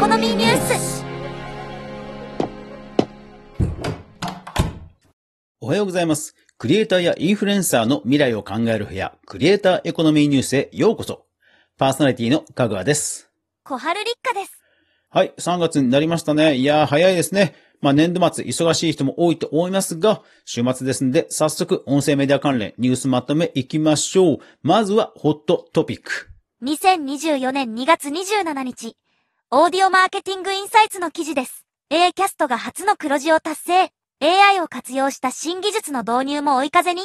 コノミーニュースおはようございます。クリエイターやインフルエンサーの未来を考える部屋、クリエイターエコノミーニュースへようこそ。パーソナリティのかぐわです。小春立花です。はい、3月になりましたね。いやー、早いですね。まあ、年度末、忙しい人も多いと思いますが、週末ですんで、早速、音声メディア関連、ニュースまとめいきましょう。まずは、ホットトピック。2024年2月27日、オーディオマーケティングインサイツの記事です。A キャストが初の黒字を達成。AI を活用した新技術の導入も追い風に。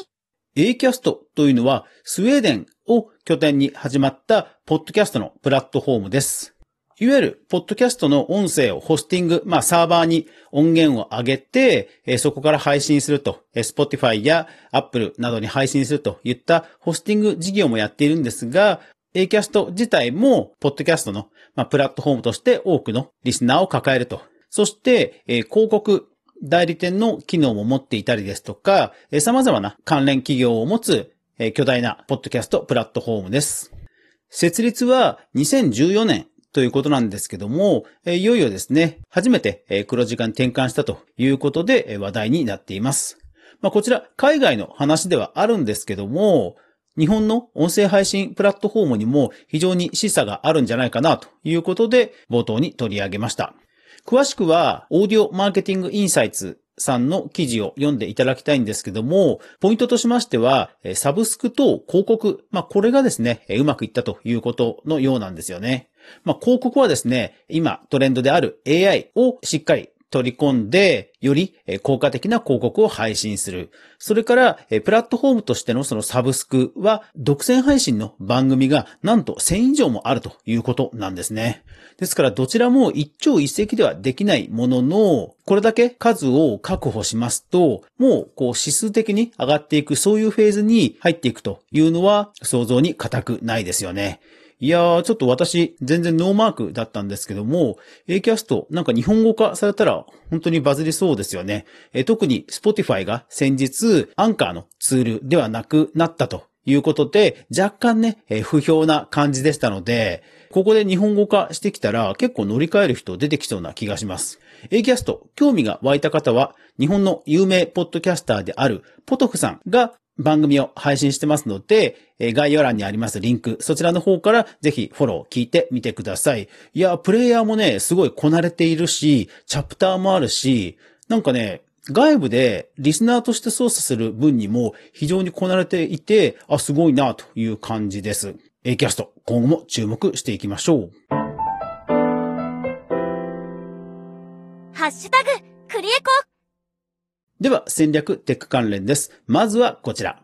Acast というのは、スウェーデンを拠点に始まった、ポッドキャストのプラットフォームです。いわゆる、ポッドキャストの音声をホスティング、まあ、サーバーに音源を上げて、えそこから配信すると、え Spotify や Apple などに配信するといったホスティング事業もやっているんですが、Acast 自体も、ポッドキャストの、まあ、プラットフォームとして多くのリスナーを抱えると。そして、えー広告代理店の機能も持っていたりですとか、えー様々な関連企業を持つ、えー巨大なポッドキャストプラットフォームです。設立は2014年ということなんですけども、いよいよですね、初めて黒字化に転換したということで話題になっています。まあ、こちら海外の話ではあるんですけども、日本の音声配信プラットフォームにも非常に示唆があるんじゃないかなということで冒頭に取り上げました。詳しくは、オーディオマーケティングインサイツさんの記事を読んでいただきたいんですけども、ポイントとしましては、サブスクと広告、まあ、これがですね、うまくいったということのようなんですよね。まあ、広告はですね、今トレンドである AI をしっかり取り込んで、より効果的な広告を配信する。それから、プラットフォームとしてのそのサブスクは、独占配信の番組がなんと1000以上もあるということなんですね。ですから、どちらも一朝一夕ではできないものの、これだけ数を確保しますと、もう、こう、指数的に上がっていく、そういうフェーズに入っていくというのは、想像に難くないですよね。いやー、ちょっと私、全然ノーマークだったんですけども、A キャストなんか日本語化されたら本当にバズりそうですよね。え特に Spotify が先日、アンカーのツールではなくなったということで、若干ね、えー不評な感じでしたので、ここで日本語化してきたら結構乗り換える人出てきそうな気がします。A キャスト、興味が湧いた方は、日本の有名ポッドキャスターであるポトフさんが番組を配信してますので、え概要欄にありますリンク、そちらの方からぜひフォロー聞いてみてください。いや、プレイヤーもね、すごいこなれているし、チャプターもあるし、なんかね、外部でリスナーとして操作する分にも非常にこなれていて、あ、すごいなという感じです。 Acast、今後も注目していきましょう。ハッシュタグ、クリエコでは、戦略テック関連です。まずはこちら。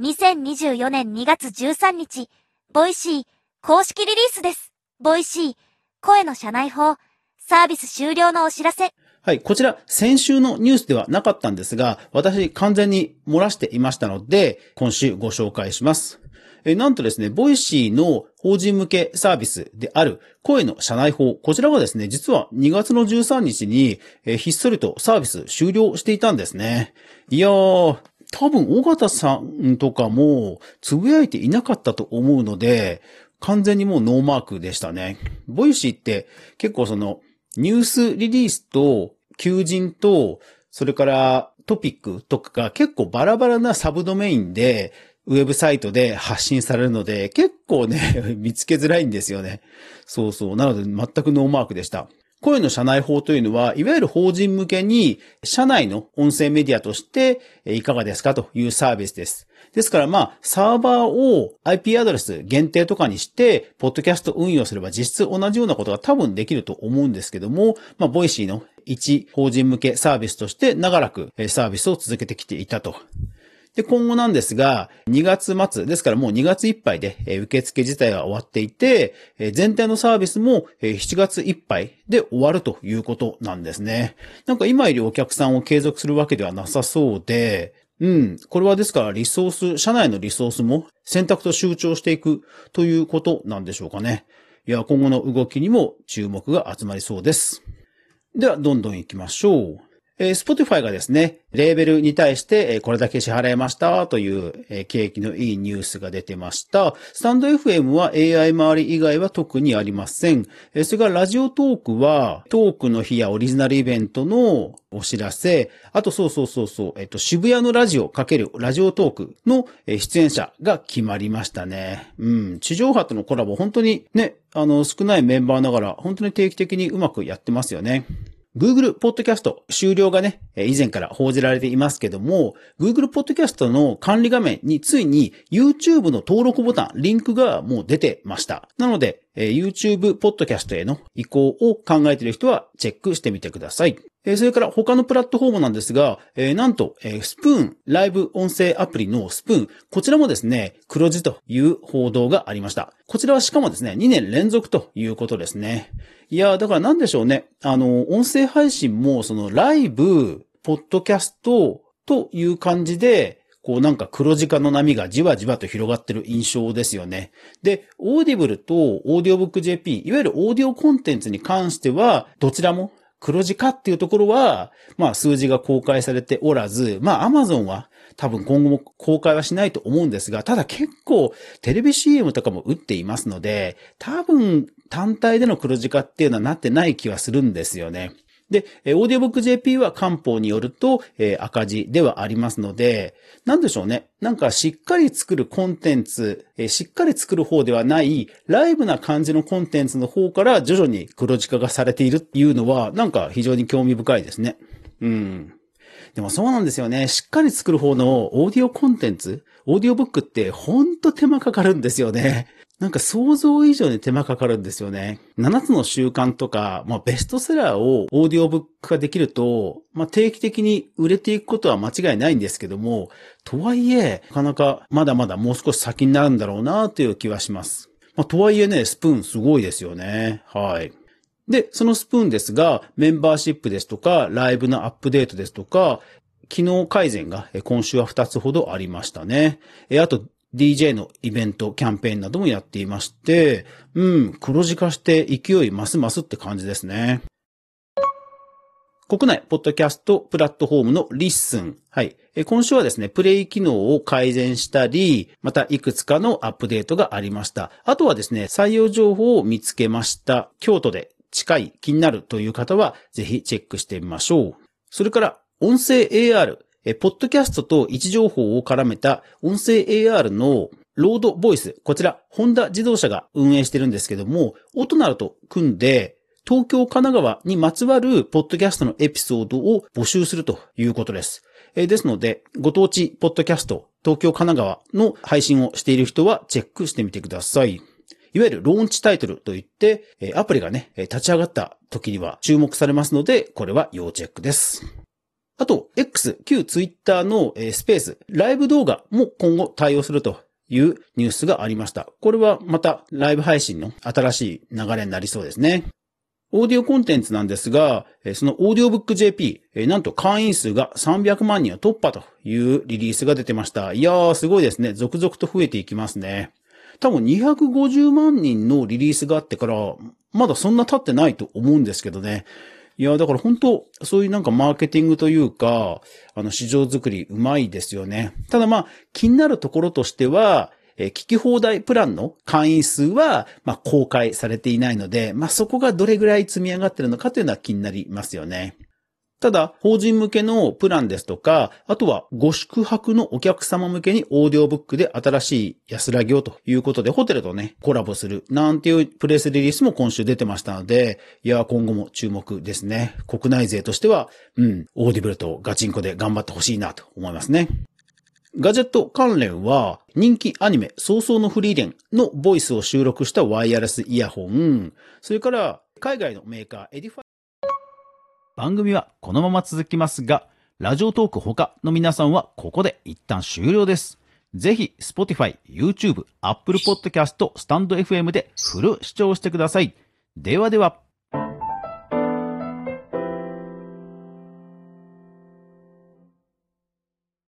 2024年2月13日、 Voicy 公式リリースです。 Voicy声の社内報サービス終了のお知らせ。はい、こちら、先週のニュースではなかったんですが、私完全に漏らしていましたので、今週ご紹介します。なんとですね、 Voicy の法人向けサービスである声の社内報、こちらがですね、実は2月の13日に、ひっそりとサービス終了していたんですね。いやー、多分、緒方さんとかも、つぶやいていなかったと思うので、完全にもうノーマークでしたね。 Voicy って結構その、ニュースリリースと、求人と、それからトピックとかが結構バラバラなサブドメインで、ウェブサイトで発信されるので、結構ね、見つけづらいんですよね。そうそう。なので全くノーマークでした。声の社内報というのは、いわゆる法人向けに、社内の音声メディアとして、いかがですかというサービスです。ですからまあ、サーバーを IP アドレス限定とかにして、ポッドキャスト運用すれば実質同じようなことが多分できると思うんですけども、まあ、 Voicy の一法人向けサービスとして長らくサービスを続けてきていたと。で、今後なんですが、2月末、ですからもう2月いっぱいで、受付自体は終わっていて、全体のサービスも、え7月いっぱいで終わるということなんですね。なんか今よりお客さんを継続するわけではなさそうで、うん。これはですからリソース、社内のリソースも選択と集中していくということなんでしょうかね。いや、今後の動きにも注目が集まりそうです。では、どんどん行きましょう。えー、Spotify がですね、レーベルに対して、えー、これだけ支払いましたという、えー、景気のいいニュースが出てました。スタンド FM は AI 周り以外は特にありません。えー、それからラジオトークは、トークの日やオリジナルイベントのお知らせ、あとそうそうそうそう、えっと、渋谷のラジオかけるラジオトークの出演者が決まりましたね。うん。地上波とのコラボ本当にね、あの、少ないメンバーながら本当に定期的にうまくやってますよね。Google Podcast 終了がね、以前から報じられていますけども、Google Podcast の管理画面についに YouTube の登録ボタン、リンクがもう出てました。なので、YouTube Podcast への移行を考えている人はチェックしてみてください。えそれから他のプラットフォームなんですが、えなんと、えスプーン、ライブ音声アプリのスプーン、こちらもですね、黒字という報道がありました。こちらはしかもですね、2年連続ということですね。いや、だからなんでしょうね。あの、音声配信も、そのライブ、ポッドキャストという感じで、こうなんか黒字化の波がじわじわと広がってる印象ですよね。で、 Audible と audiobook.jp、いわゆるオーディオコンテンツに関しては、どちらも黒字化っていうところは、まあ数字が公開されておらず、まあアマゾンは多分今後も公開はしないと思うんですが、ただ結構テレビ CM とかも打っていますので、多分単体での黒字化っていうのはなってない気はするんですよね。で、オーディオブック JP は漢方によると、えー、赤字ではありますので、なんでしょうね。なんかしっかり作るコンテンツ、えー、しっかり作る方ではない、ライブな感じのコンテンツの方から徐々に黒字化がされているっていうのは、なんか非常に興味深いですね。うん。でもそうなんですよね。しっかり作る方のオーディオコンテンツ、オーディオブックってほんと手間かかるんですよね。なんか想像以上に手間かかるんですよね。7つの習慣とか、まあベストセラーをオーディオブック化できると、まあ定期的に売れていくことは間違いないんですけども、とはいえ、なかなかまだまだもう少し先になるんだろうなという気はします。まあとはいえね、スプーンすごいですよね。はい。で、そのスプーンですが、メンバーシップですとか、ライブのアップデートですとか、機能改善が今週は2つほどありましたね。えあと、DJ のイベント、キャンペーンなどもやっていまして、うん、黒字化して勢いますますって感じですね。国内、ポッドキャストプラットフォームの LISTEN。はい。今週はですね、プレイ機能を改善したり、またいくつかのアップデートがありました。あとはですね、採用情報を見つけました。京都で近い、気になるという方は、ぜひチェックしてみましょう。それから、音声 AR。え、ポッドキャストと位置情報を絡めた音声 AR のロードボイス。こちら、ホンダ自動車が運営してるんですけども、オトナルと組んで、東京、神奈川にまつわるポッドキャストのエピソードを募集するということです。えですので、ご当地ポッドキャスト、東京、神奈川の配信をしている人はチェックしてみてください。いわゆるローンチタイトルといって、アプリがね、立ち上がった時には注目されますので、これは要チェックです。あと、X、旧 Twitter のスペース、ライブ動画も今後対応するというニュースがありました。これはまたライブ配信の新しい流れになりそうですね。オーディオコンテンツなんですが、そのオーディオブック JP、なんと会員数が300万人を突破というリリースが出てました。いやー、すごいですね。続々と増えていきますね。多分250万人のリリースがあってから、まだそんな経ってないと思うんですけどね。いや、だから本当、そういうなんかマーケティングというか、あの、市場づくりうまいですよね。ただまあ、気になるところとしては、え聞き放題プランの会員数は、まあ、公開されていないので、まあ、そこがどれぐらい積み上がってるのかというのは気になりますよね。ただ、法人向けのプランですとか、あとはご宿泊のお客様向けにオーディオブックで新しい安らぎをということで、ホテルとね、コラボするなんていうプレスリリースも今週出てましたので、いや、今後も注目ですね。国内勢としては、うん、 Audible とガチンコで頑張ってほしいなと思いますね。ガジェット関連は、人気アニメ、葬送のフリーレンのボイスを収録したワイヤレスイヤホン、それから海外のメーカー Edifier。番組はこのまま続きますが、 Radiotalk 他の皆さんはここで一旦終了です。ぜひ、Spotify、YouTube、Apple Podcast、 stand.fm でフル視聴してください。ではでは。